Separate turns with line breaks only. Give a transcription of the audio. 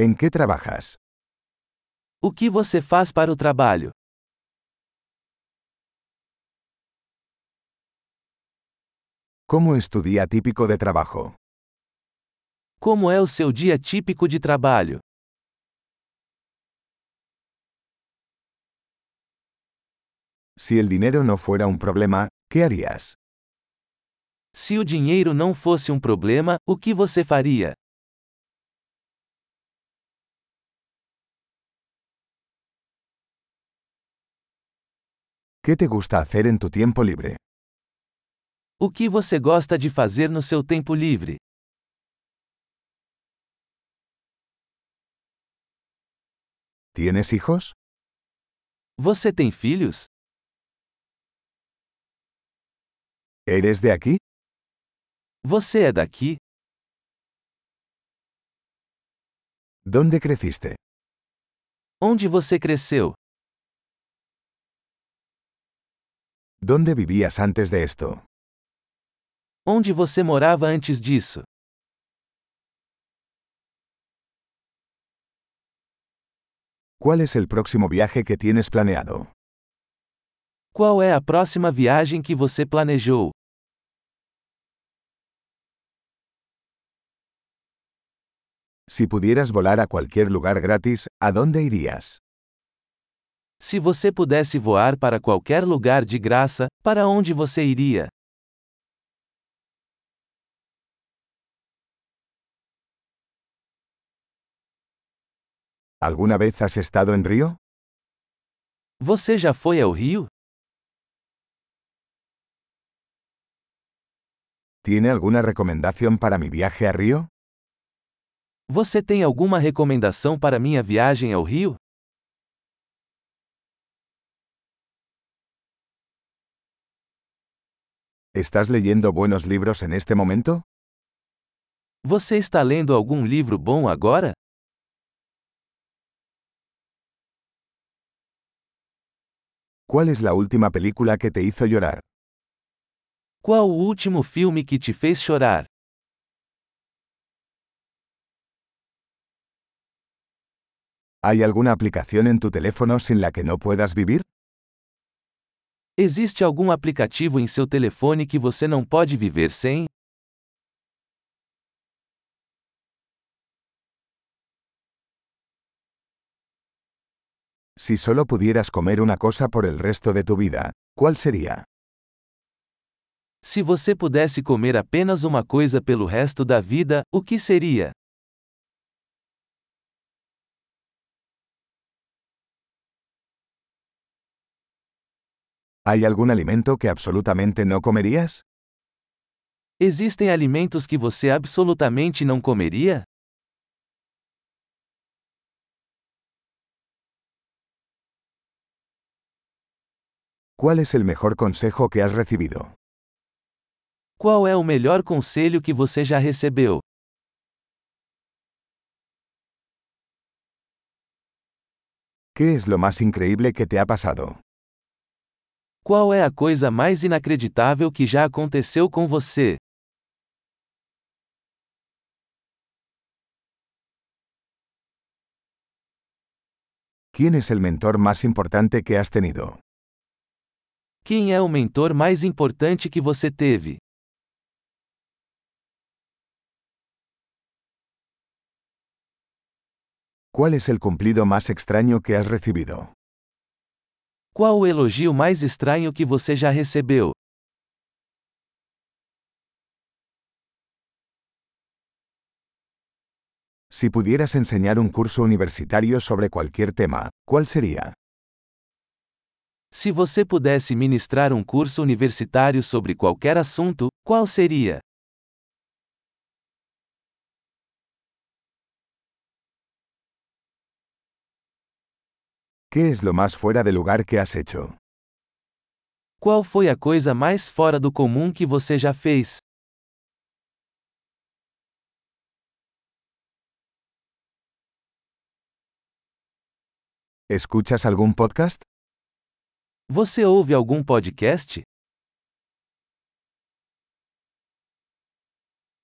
¿En qué trabajas?
O que você faz para o trabalho?
¿Cómo es tu día típico de trabajo?
Como é o seu dia típico de trabalho?
Si el dinero no fuera un problema, ¿qué harías?
Se o dinheiro não fosse um problema, o que você faria?
¿Qué te gusta hacer en tu tiempo libre?
O que você gosta de fazer no seu tempo livre?
¿Tienes hijos?
Você tem filhos?
¿Eres de aquí?
Você é daqui?
¿Dónde creciste?
Onde você cresceu?
¿Dónde vivías antes de esto?
Onde você morava antes disso?
¿Cuál es el próximo viaje que tienes planeado?
Qual é a próxima viagem que você planejou?
Si pudieras volar a cualquier lugar gratis, ¿a dónde irías?
Se você pudesse voar para qualquer lugar de graça, para onde você iria?
¿Alguna vez has estado en Río?
Você já foi ao Rio?
¿Tiene alguna recomendación para mi viaje a Río?
Você tem alguma recomendação para minha viagem ao Rio?
¿Estás leyendo buenos libros en este momento?
Você está lendo algum livro bom agora?
¿Cuál es la última película que te hizo llorar?
Qual o último filme que te fez chorar?
¿Hay alguna aplicación en tu teléfono sin la que no puedas vivir?
Existe algum aplicativo em seu telefone que você não pode viver sem?
Si solo pudieras comer una cosa por el resto de tu vida, ¿cuál sería?
Se você pudesse comer apenas uma coisa pelo resto da vida, o que seria?
¿Hay algún alimento que absolutamente no comerías?
Existem alimentos que você absolutamente não comeria?
¿Cuál es el mejor consejo que has recibido?
Qual é o melhor conselho que você já recebeu?
¿Qué es lo más increíble que te ha pasado?
Qual é a coisa mais inacreditável que já aconteceu com você?
¿Quién es el mentor más importante que has tenido?
Quem é o mentor mais importante que você teve?
¿Cuál es el cumplido más extraño que has recibido?
Qual o elogio mais estranho que você já recebeu?
Si pudieras enseñar un curso universitario sobre cualquier tema, ¿cuál sería?
Se você pudesse ministrar um curso universitário sobre qualquer assunto, qual seria?
¿Qué es lo más fuera de lugar que has hecho?
Qual foi a coisa mais fora do comum que você já fez?
¿Escuchas algún podcast?
Você ouve algum podcast?